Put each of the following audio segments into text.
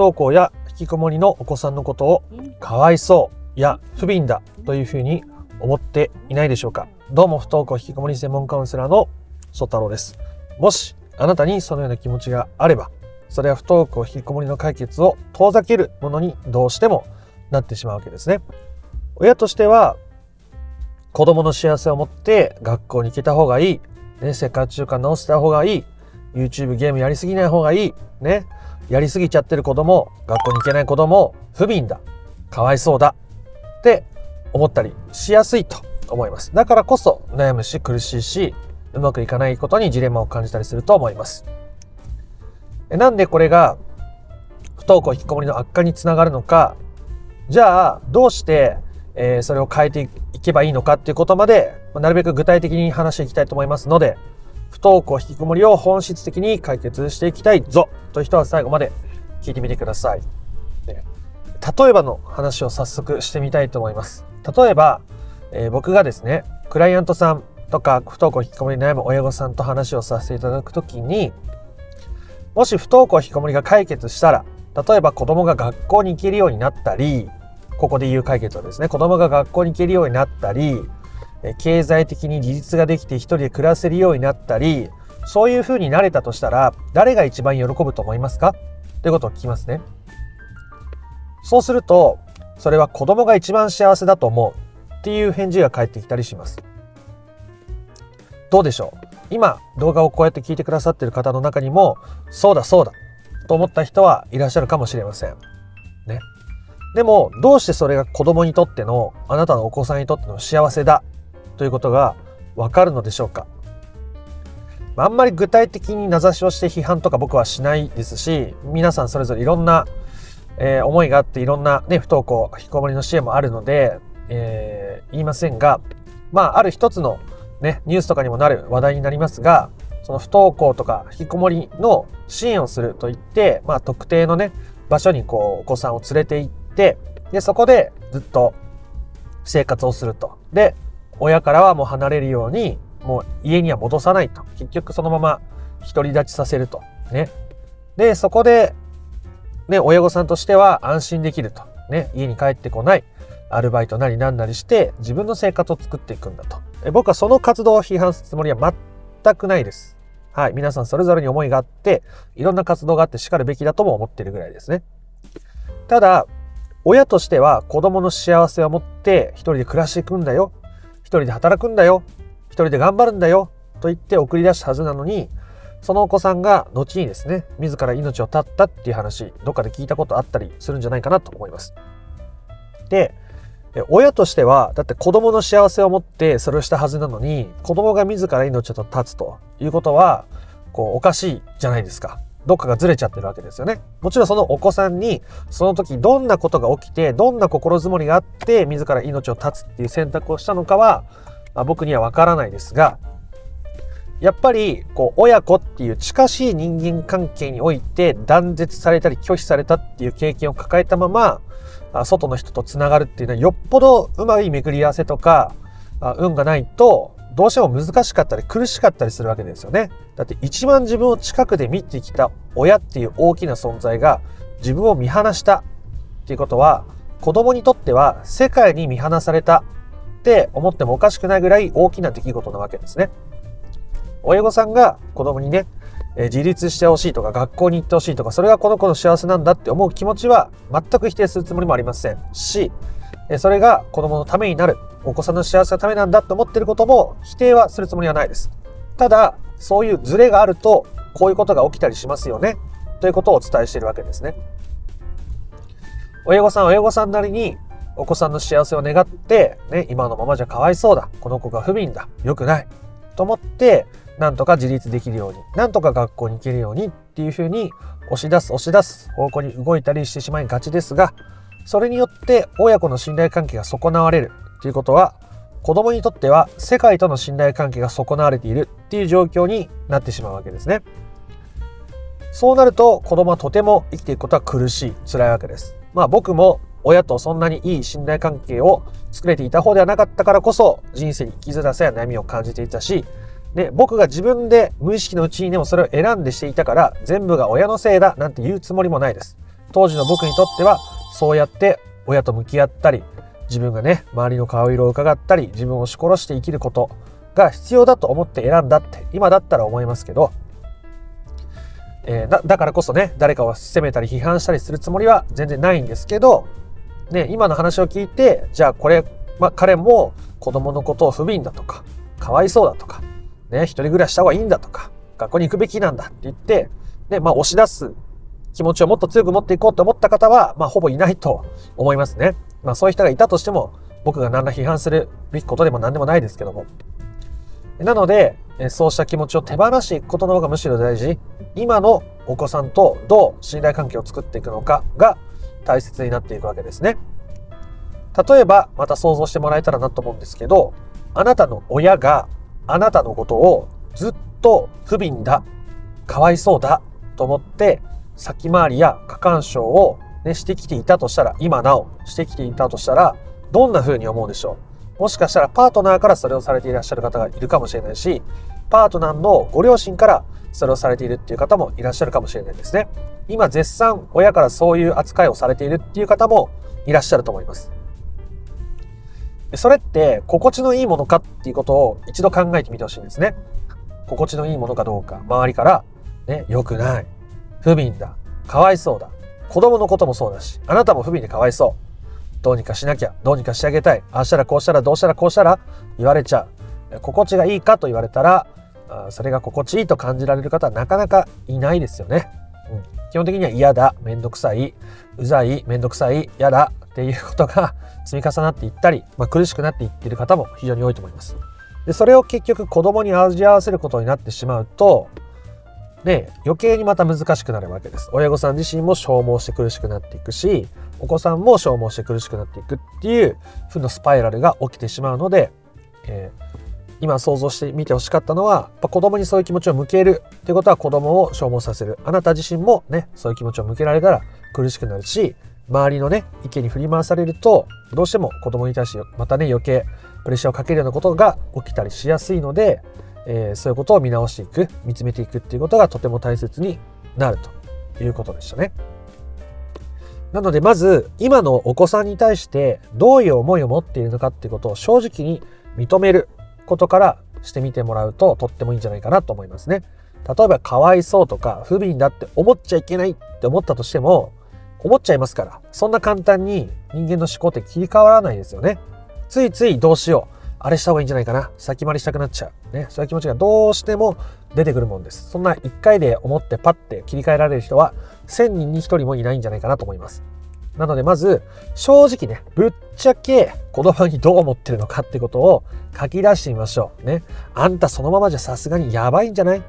登校や引きこもりのお子さんのことをかわいそうや不憫だというふうに思っていないでしょうか。どうも不登校引きこもり専門カウンセラーの曽太郎です。もしあなたにそのような気持ちがあればそれは不登校引きこもりの解決を遠ざけるものにどうしてもなってしまうわけですね。親としては子供の幸せを持って学校に行けた方がいい、ね、生活習慣直した方がいい。YouTube ゲームやりすぎない方がいい。ねやりすぎちゃってる子供学校に行けない子供不憫だかわいそうだって思ったりしやすいと思います。だからこそ悩むし苦しいしうまくいかないことにジレンマを感じたりすると思います。なんでこれが不登校引きこもりの悪化につながるのかじゃあどうして、えー、それを変えていけばいいのかっていうことまでなるべく具体的に話していきたいと思いますので不登校引きこもりを本質的に解決していきたいぞという人は最後まで聞いてみてください。例えばの話を早速してみたいと思います。例えば、えー、僕がですね、クライアントさんとか不登校引きこもり悩む親御さんと話をさせていただくときに、もし不登校引きこもりが解決したら、例えば子供が学校に行けるようになったり、ここで言う解決はですね、子供が学校に行けるようになったり、経済的に自立ができて一人で暮らせるようになったり、そういう風になれたとしたら、誰が一番喜ぶと思いますか？ということを聞きますね。そうすると、それは子供が一番幸せだと思うっていう返事が返ってきたりします。どうでしょう？今、動画をこうやって聞いてくださってる方の中にも、そうだそうだと思った人はいらっしゃるかもしれません。ね。でも、どうしてそれが子供にとっての、あなたのお子さんにとっての幸せだということがわかるのでしょうか？あんまり具体的に名指しをして批判とか僕はしないですし皆さんそれぞれいろんな、えー、思いがあっていろんな、ね、不登校引きこもりの支援もあるので、えー、言いませんがまあある一つの、ね、ニュースとかにもなる話題になりますがその不登校とか引きこもりの支援をするといって、まあ、特定のね場所にこうお子さんを連れて行ってでそこでずっと生活をすると。で親からはもう離れるように、もう家には戻さないと。結局そのまま独り立ちさせると。ね。で、そこで、ね、親御さんとしては安心できると。ね、家に帰ってこない。アルバイトなりなんなりして自分の生活を作っていくんだと。僕はその活動を批判するつもりは全くないです。はい。皆さんそれぞれに思いがあって、いろんな活動があって叱るべきだとも思ってるぐらいですね。ただ、親としては子供の幸せを持って一人で暮らしていくんだよ。一人で働くんだよ一人で頑張るんだよと言って送り出したはずなのにそのお子さんが後にですね自ら命を絶ったっていう話どっかで聞いたことあったりするんじゃないかなと思います。で親としてはだって子供の幸せを持ってそれをしたはずなのに子供が自ら命を絶つということはこうおかしいじゃないですか。どっかがずれちゃってるわけですよね。もちろんそのお子さんにその時どんなことが起きてどんな心づもりがあって自ら命を絶つっていう選択をしたのかは、まあ、僕にはわからないですがやっぱりこう親子っていう近しい人間関係において断絶されたり拒否されたっていう経験を抱えたまま外の人とつながるっていうのはよっぽどうまい巡り合わせとか運がないとどうしても難しかったり苦しかったりするわけですよね。だって一番自分を近くで見てきた親っていう大きな存在が自分を見放したっていうことは子供にとっては世界に見放されたって思ってもおかしくないぐらい大きな出来事なわけですね。親御さんが子供にね、え自立してほしいとか学校に行ってほしいとかそれがこの子の幸せなんだって思う気持ちは全く否定するつもりもありませんしそれが子供のためになるお子さんの幸せのためなんだと思ってることも否定はするつもりはないです。ただ、そういうズレがあると、こういうことが起きたりしますよね。ということをお伝えしているわけですね。親御さん親御さんなりにお子さんの幸せを願って、ね、今のままじゃかわいそうだ。この子が不憫だ。良くない。と思って、なんとか自立できるように、なんとか学校に行けるようにっていうふうに押し出す押し出す方向に動いたりしてしまいがちですが、それによって親子の信頼関係が損なわれるということは子供にとっては世界との信頼関係が損なわれているっていう状況になってしまうわけですね。そうなると子供はとても生きていくことは苦しい、辛いわけです。まあ僕も親とそんなにいい信頼関係を作れていた方ではなかったからこそ人生に生きづらさや悩みを感じていたし、で、僕が自分で無意識のうちにでもそれを選んでしていたから全部が親のせいだなんて言うつもりもないです。当時の僕にとってはそうやって親と向き合ったり自分がね周りの顔色を伺ったり自分を押し殺して生きることが必要だと思って選んだって今だったら思いますけど、えー、だだからこそね誰かを責めたり批判したりするつもりは全然ないんですけど、ね、今の話を聞いてじゃあこれ、まあ、彼も子供のことを不憫だとかかわいそうだとか、ね、一人暮らしした方がいいんだとか学校に行くべきなんだって言って、ねまあ、押し出す気持ちをもっと強く持っていこうと思った方は、まあ、ほぼいないと思いますね。まあ、そういう人がいたとしても、僕が何ら批判するべきことでも何でもないですけども。なので、そうした気持ちを手放していくことの方がむしろ大事。今のお子さんとどう信頼関係を作っていくのかが大切になっていくわけですね。例えば、また想像してもらえたらなと思うんですけど、あなたの親があなたのことをずっと不憫だ、かわいそうだと思って先回りや過干渉を、ね、してきていたとしたら、今なおしてきていたとしたら、どんな風に思うでしょう？もしかしたらパートナーからそれをされていらっしゃる方がいるかもしれないし、パートナーのご両親からそれをされているっていう方もいらっしゃるかもしれないですね。今絶賛親からそういう扱いをされているっていう方もいらっしゃると思います。それって心地のいいものかっていうことを一度考えてみてほしいんですね。心地のいいものかどうか、周りからね、良くない、不憫だ、かわいそうだ、子供のこともそうだし、あなたも不憫でかわいそう。どうにかしなきゃ、どうにかしてあげたい。ああしたらこうしたらどうしたらこうしたら言われちゃう。心地がいいかと言われたら、それが心地いいと感じられる方はなかなかいないですよね。うん、基本的には嫌だ、めんどくさい、うざい、めんどくさい、嫌だっていうことが積み重なっていったり、まあ、苦しくなっていっている方も非常に多いと思います。でそれを結局子供に味合わせることになってしまうと、ね、余計にまた難しくなるわけです。親御さん自身も消耗して苦しくなっていくし、お子さんも消耗して苦しくなっていくっていう負のスパイラルが起きてしまうので、えー、今想像してみてほしかったのは、子供にそういう気持ちを向けるっていうことは子供を消耗させる。あなた自身もね、そういう気持ちを向けられたら苦しくなるし、周りのね、意見に振り回されると、どうしても子供に対してまたね、余計プレッシャーをかけるようなことが起きたりしやすいので、えー、そういうことを見直していく見つめていくっていうことがとても大切になるということでしたね。なのでまず今のお子さんに対してどういう思いを持っているのかっていうことを正直に認めることからしてみてもらうととってもいいんじゃないかなと思いますね。例えばかわいそうとか不憫だって思っちゃいけないって思ったとしても思っちゃいますからそんな簡単に人間の思考って切り替わらないですよね。ついついどうしようあれした方がいいんじゃないかな先回りしたくなっちゃう。ね。そういう気持ちがどうしても出てくるもんです。そんな一回で思ってパッて切り替えられる人は1000人に1人もいないんじゃないかなと思います。なのでまず正直ね、ぶっちゃけ子供にどう思ってるのかってことを書き出してみましょう。ね。あんたそのままじゃさすがにやばいんじゃない？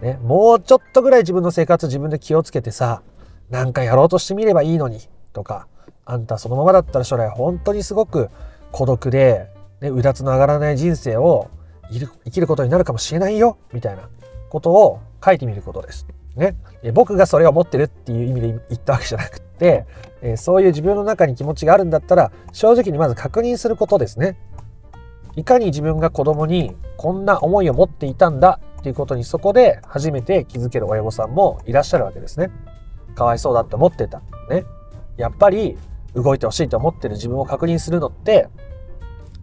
ね。もうちょっとぐらい自分の生活自分で気をつけてさ、なんかやろうとしてみればいいのにとか、あんたそのままだったら将来本当にすごく孤独でね、うだつの上がらない人生を生きることになるかもしれないよみたいなことを書いてみることです。ね、僕がそれを持ってるっていう意味で言ったわけじゃなくって、えそういう自分の中に気持ちがあるんだったら正直にまず確認することですね。いかに自分が子供にこんな思いを持っていたんだっていうことにそこで初めて気づける親御さんもいらっしゃるわけですね。かわいそうだって思ってた。ね。やっぱり動いてほしいと思ってる自分を確認するのって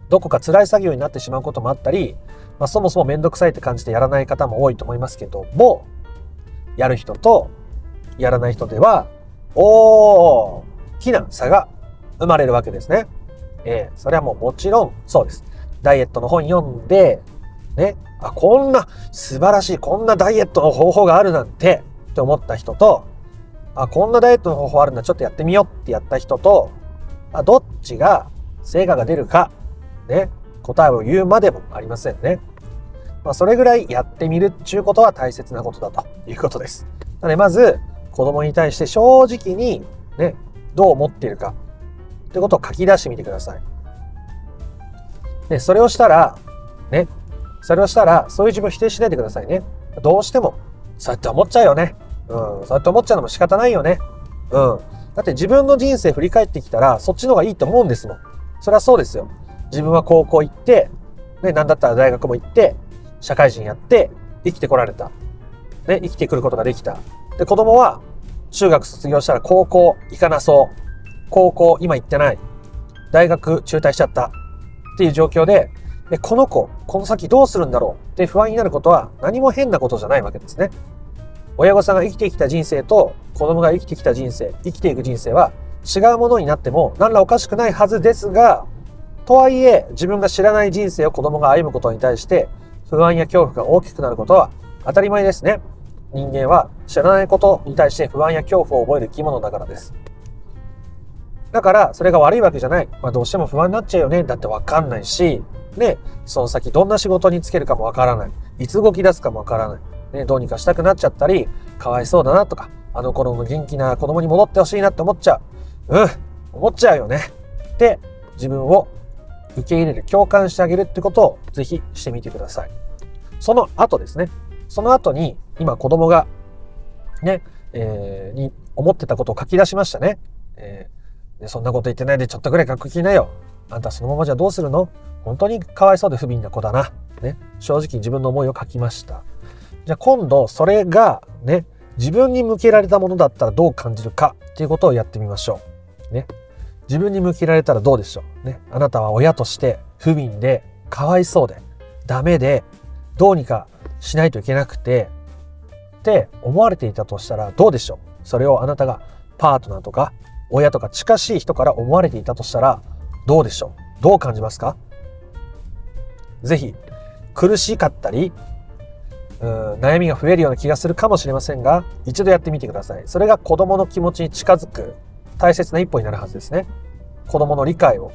どこか辛い作業になってしまうこともあったり、まあ、そもそもめんどくさいって感じてやらない方も多いと思いますけども、やる人とやらない人では、大きな差が生まれるわけですね。えー、それはもうもちろんそうです。ダイエットの本読んで、ね、あ、こんな素晴らしい、こんなダイエットの方法があるなんてって思った人と、あ、こんなダイエットの方法あるんだ、ちょっとやってみようってやった人と、あどっちが成果が出るかね、答えを言うまでもありませんね。まあ、それぐらいやってみるっていうことは大切なことだということです。なので、まず、子供に対して正直に、ね、どう思っているかってことを書き出してみてください。で、それをしたら、ね、それをしたら、そういう自分を否定しないでくださいね。どうしても、そうやって思っちゃうよね。うん、そうやって思っちゃうのも仕方ないよね。うん。だって自分の人生振り返ってきたら、そっちの方がいいと思うんですもん。それはそうですよ。自分は高校行って、ね、なんだったら大学も行って、社会人やって、生きてこられた。ね、生きてくることができた。で、子供は、中学卒業したら高校行かなそう。高校今行ってない。大学中退しちゃった。っていう状況で、でこの子、この先どうするんだろうって不安になることは何も変なことじゃないわけですね。親御さんが生きてきた人生と子供が生きてきた人生、生きていく人生は違うものになっても何らおかしくないはずですが、とはいえ自分が知らない人生を子供が歩むことに対して不安や恐怖が大きくなることは当たり前ですね。人間は知らないことに対して不安や恐怖を覚える生き物だからです。だから、それが悪いわけじゃない。まあ、どうしても不安になっちゃうよね。だってわかんないし、ね、その先どんな仕事に就けるかもわからない。いつ動き出すかもわからない。ね、どうにかしたくなっちゃったり、かわいそうだなとか、あの頃の元気な子供に戻ってほしいなって思っちゃう。うん、思っちゃうよね。で、自分を受け入れる、共感してあげるってことをぜひしてみてください。その後ですね。その後に、今子供が、ね、えー、に思ってたことを書き出しましたね。えー、そんなこと言ってないでちょっとぐらい書く気なよ。あんたそのままじゃどうするの？本当にかわいそうで不憫な子だな。ね、正直自分の思いを書きました。じゃあ今度それがね、自分に向けられたものだったらどう感じるかっていうことをやってみましょう。ね。自分に向けられたらどうでしょう。ね。あなたは親として不憫で、かわいそうで、ダメで、どうにかしないといけなくて、って思われていたとしたらどうでしょうそれをあなたがパートナーとか親とか近しい人から思われていたとしたらどうでしょうどう感じますか？ぜひ苦しかったりうん悩みが増えるような気がするかもしれませんが一度やってみてくださいそれが子供の気持ちに近づく大切な一歩になるはずですね子供の理解を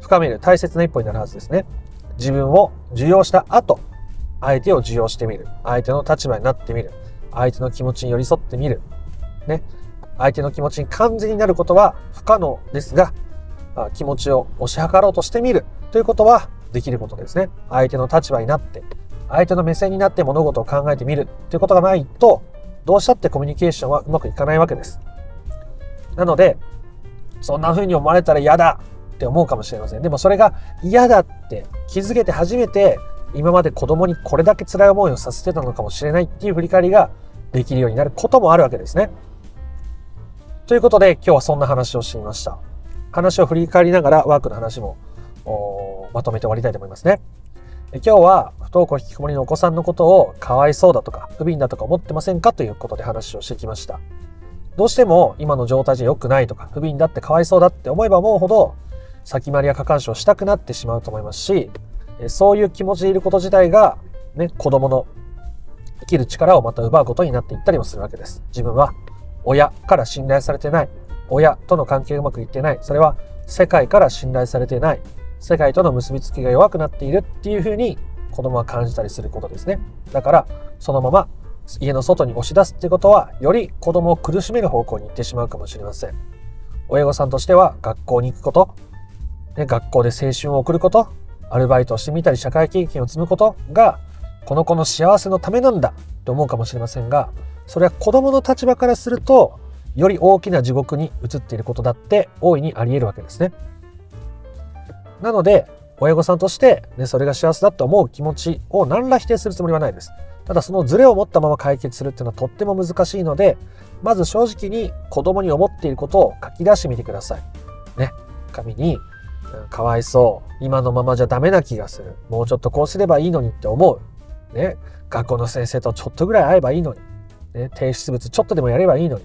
深める大切な一歩になるはずですね自分を受容した後相手を受容してみる。相手の立場になってみる。相手の気持ちに寄り添ってみる。ね。相手の気持ちに完全になることは不可能ですが、気持ちを押し量ろうとしてみるということはできることですね。相手の立場になって、相手の目線になって物事を考えてみるということがないと、どうしたってコミュニケーションはうまくいかないわけです。なので、そんな風に思われたら嫌だって思うかもしれません。でもそれが嫌だって気づけて初めて今まで子供にこれだけ辛い思いをさせてたのかもしれないっていう振り返りができるようになることもあるわけですね。ということで今日はそんな話をしてみました。話を振り返りながらワークの話もまとめて終わりたいと思いますね。今日は不登校引きこもりのお子さんのことをかわいそうだとか不憫だとか思ってませんか？ということで話をしてきました。どうしても今の状態じゃ良くないとか不憫だってかわいそうだって思えば思うほど先回りや過干渉したくなってしまうと思いますしそういう気持ちでいること自体が、ね、子供の生きる力をまた奪うことになっていったりもするわけです。自分は親から信頼されてない。親との関係がうまくいってない。それは世界から信頼されてない。世界との結びつきが弱くなっているっていうふうに子供は感じたりすることですね。だから、そのまま家の外に押し出すっていうことは、より子供を苦しめる方向に行ってしまうかもしれません。親御さんとしては学校に行くこと、ね、学校で青春を送ること、アルバイトをしてみたり社会経験を積むことがこの子の幸せのためなんだと思うかもしれませんがそれは子供の立場からするとより大きな地獄に移っていることだって大いにあり得るわけですね。なので親御さんとして、ね、それが幸せだと思う気持ちを何ら否定するつもりはないです。ただそのズレを持ったまま解決するっていうのはとっても難しいのでまず正直に子供に思っていることを書き出してみてください。ね。紙にかわいそう。今のままじゃダメな気がする。もうちょっとこうすればいいのにって思う。ね。学校の先生とちょっとぐらい会えばいいのに。ね。提出物ちょっとでもやればいいのに。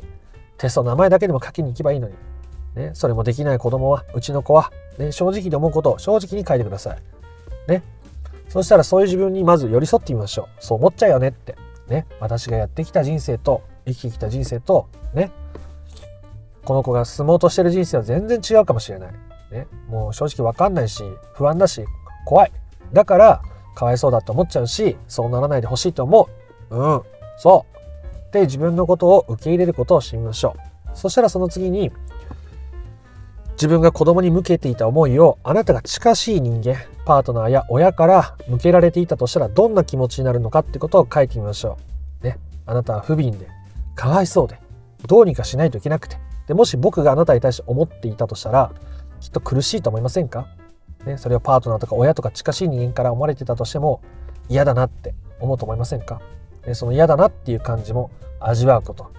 テストの名前だけでも書きに行けばいいのに。ね。それもできない子供は、うちの子は、ね。正直に思うことを正直に書いてください。ね。そしたらそういう自分にまず寄り添ってみましょう。そう思っちゃうよねって。ね。私がやってきた人生と、生きてきた人生と、ね。この子が進もうとしてる人生は全然違うかもしれない。ね、もう正直わかんないし、不安だし、怖い。だから、かわいそうだと思っちゃうし、そうならないでほしいと思う。うん、そう。で、自分のことを受け入れることをしてみましょう。そしたらその次に、自分が子供に向けていた思いをあなたが近しい人間、パートナーや親から向けられていたとしたらどんな気持ちになるのかってことを書いてみましょう。ね。あなたは不憫で、かわいそうで、どうにかしないといけなくて。で、もし僕があなたに対して思っていたとしたら、きっと苦しいと思いませんか、ね、それをパートナーとか親とか近しい人間から思われてたとしても嫌だなって思うと思いませんか、ね、その嫌だなっていう感じも味わうこと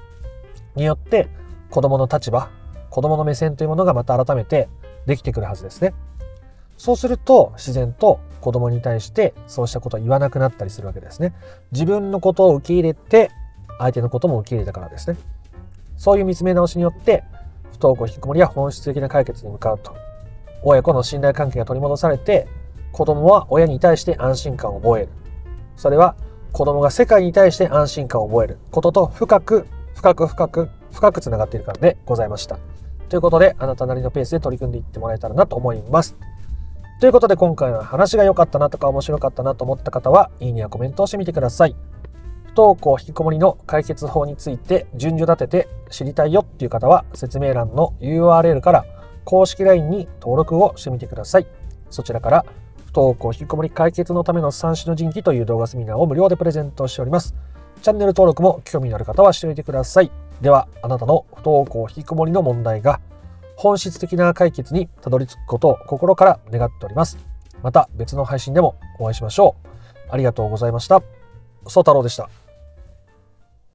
によって子供の立場子供の目線というものがまた改めてできてくるはずですね。そうすると自然と子供に対してそうしたことを言わなくなったりするわけですね。自分のことを受け入れて相手のことも受け入れたからですね。そういう見つめ直しによって不登校引きこもりは本質的な解決に向かうと。親子の信頼関係が取り戻されて子供は親に対して安心感を覚える。それは子供が世界に対して安心感を覚えることと深く深く深く深くつながっているからでございました。ということであなたなりのペースで取り組んでいってもらえたらなと思います。ということで今回の話が良かったなとか面白かったなと思った方はいいねやコメントをしてみてください。不登校引きこもりの解決法について順序立てて知りたいよっていう方は説明欄の URL から公式 LINE に登録をしてみてください。そちらから不登校引きこもり解決のための三種の神器という動画セミナーを無料でプレゼントしております。チャンネル登録も興味のある方はしておいてください。ではあなたの不登校引きこもりの問題が本質的な解決にたどり着くことを心から願っておりますまた別の配信でもお会いしましょうありがとうございました。ソ太郎でした。